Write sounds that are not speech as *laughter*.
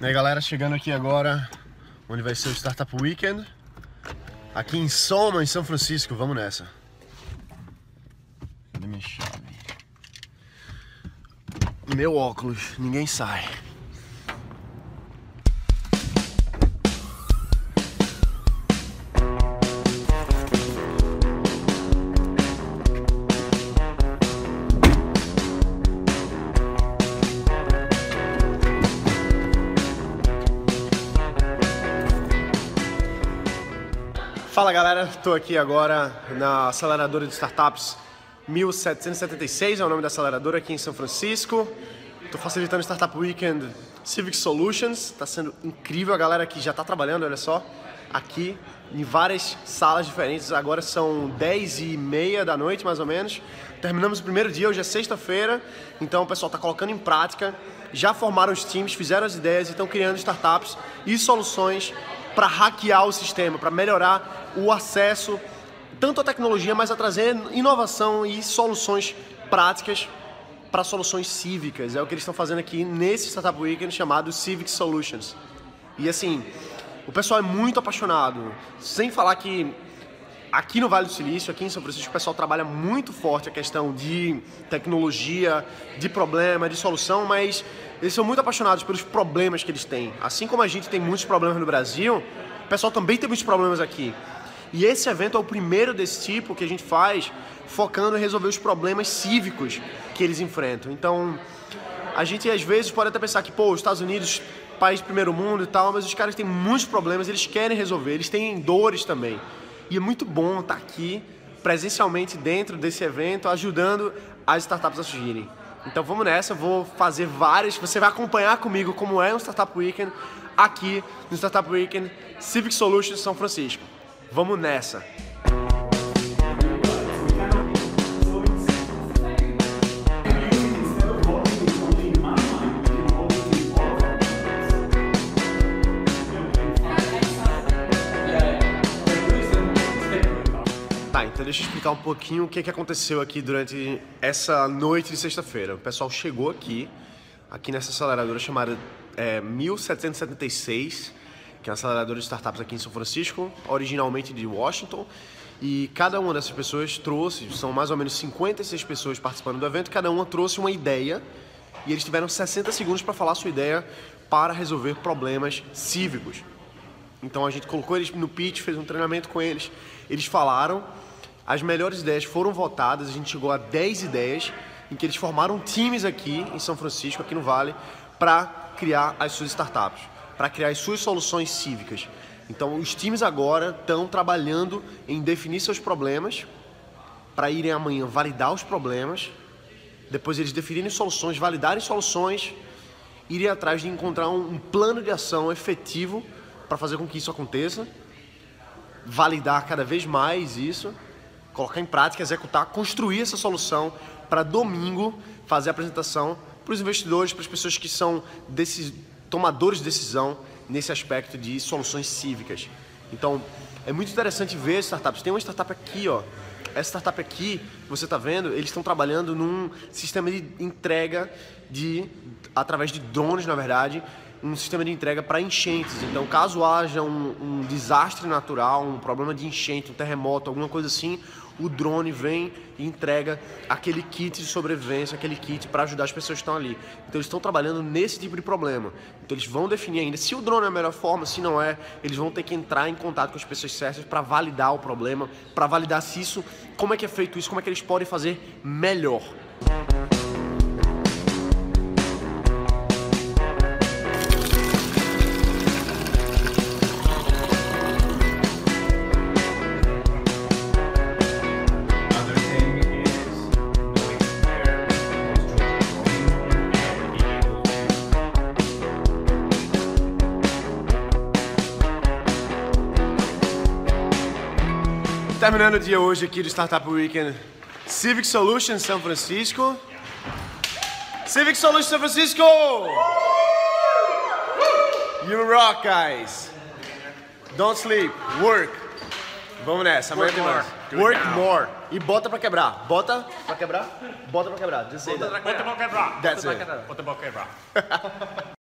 E aí galera, chegando aqui agora, onde vai ser o Startup Weekend, aqui em Soma, em São Francisco, vamos nessa. Cadê minha chave? Meu óculos, ninguém sai. Fala galera, estou aqui agora na aceleradora de startups 1776, é o nome da aceleradora aqui em São Francisco. Estou facilitando o Startup Weekend Civic Solutions, está sendo incrível a galera que já está trabalhando, olha só, aqui em várias salas diferentes. Agora são 10 e meia da noite mais ou menos. Terminamos o primeiro dia, hoje é sexta-feira, então o pessoal está colocando em prática, já formaram os times, fizeram as ideias e estão criando startups e soluções para hackear o sistema, para melhorar o acesso tanto à tecnologia, mas a trazer inovação e soluções práticas para soluções cívicas. É o que eles estão fazendo aqui nesse Startup Weekend chamado Civic Solutions. E assim, o pessoal é muito apaixonado. Sem falar que aqui no Vale do Silício, aqui em São Francisco, o pessoal trabalha muito forte a questão de tecnologia, de problema, de solução, mas eles são muito apaixonados pelos problemas que eles têm. Assim como a gente tem muitos problemas no Brasil, o pessoal também tem muitos problemas aqui. E esse evento é o primeiro desse tipo que a gente faz focando em resolver os problemas cívicos que eles enfrentam. Então, a gente às vezes pode até pensar que, pô, os Estados Unidos, país primeiro mundo e tal, mas os caras têm muitos problemas, eles querem resolver, eles têm dores também. E é muito bom estar aqui presencialmente dentro desse evento, ajudando as startups a surgirem. Então vamos nessa, vou fazer várias, você vai acompanhar comigo como é um Startup Weekend aqui no Startup Weekend Civic Solutions São Francisco. Vamos nessa! Tá, então deixa eu explicar um pouquinho o que, que aconteceu aqui durante essa noite de sexta-feira. O pessoal chegou aqui, aqui nessa aceleradora chamada é, 1776, que é uma aceleradora de startups aqui em São Francisco, originalmente de Washington. E cada uma dessas pessoas trouxe, são mais ou menos 56 pessoas participando do evento, cada uma trouxe uma ideia e eles tiveram 60 segundos para falar sua ideia para resolver problemas cívicos. Então a gente colocou eles no pitch, fez um treinamento com eles, eles falaram, as melhores ideias foram votadas, a gente chegou a 10 ideias em que eles formaram times aqui em São Francisco, aqui no Vale, para criar as suas startups, para criar as suas soluções cívicas. Então, os times agora estão trabalhando em definir seus problemas, para irem amanhã validar os problemas, depois eles definirem soluções, validarem soluções, irem atrás de encontrar um, um plano de ação efetivo para fazer com que isso aconteça, validar cada vez mais isso, colocar em prática, executar, construir essa solução para domingo fazer a apresentação para os investidores, para as pessoas que são desses tomadores de decisão nesse aspecto de soluções cívicas. Então, é muito interessante ver startups. Tem uma startup aqui, ó. Essa startup aqui, você está vendo, eles estão trabalhando num sistema de entrega de através de drones, na verdade, um sistema de entrega para enchentes. Então, caso haja um, um, desastre natural, um problema de enchente, um terremoto, alguma coisa assim, o drone vem e entrega aquele kit de sobrevivência, aquele kit para ajudar as pessoas que estão ali. Então, eles estão trabalhando nesse tipo de problema. Então, eles vão definir ainda se o drone é a melhor forma, se não é, eles vão ter que entrar em contato com as pessoas certas para validar o problema, para validar se isso, como é que é feito isso, como é que eles podem fazer melhor. Terminando o dia hoje aqui do Startup Weekend Civic Solutions São Francisco. Civic Solutions São Francisco! You rock, guys! Don't sleep, work. Vamos nessa, amanhã tem mais. Work more. E bota pra quebrar. Bota pra quebrar? Bota pra quebrar. Just Bota pra quebrar. That's Bota it. pra quebrar. Bota pra quebrar. *laughs*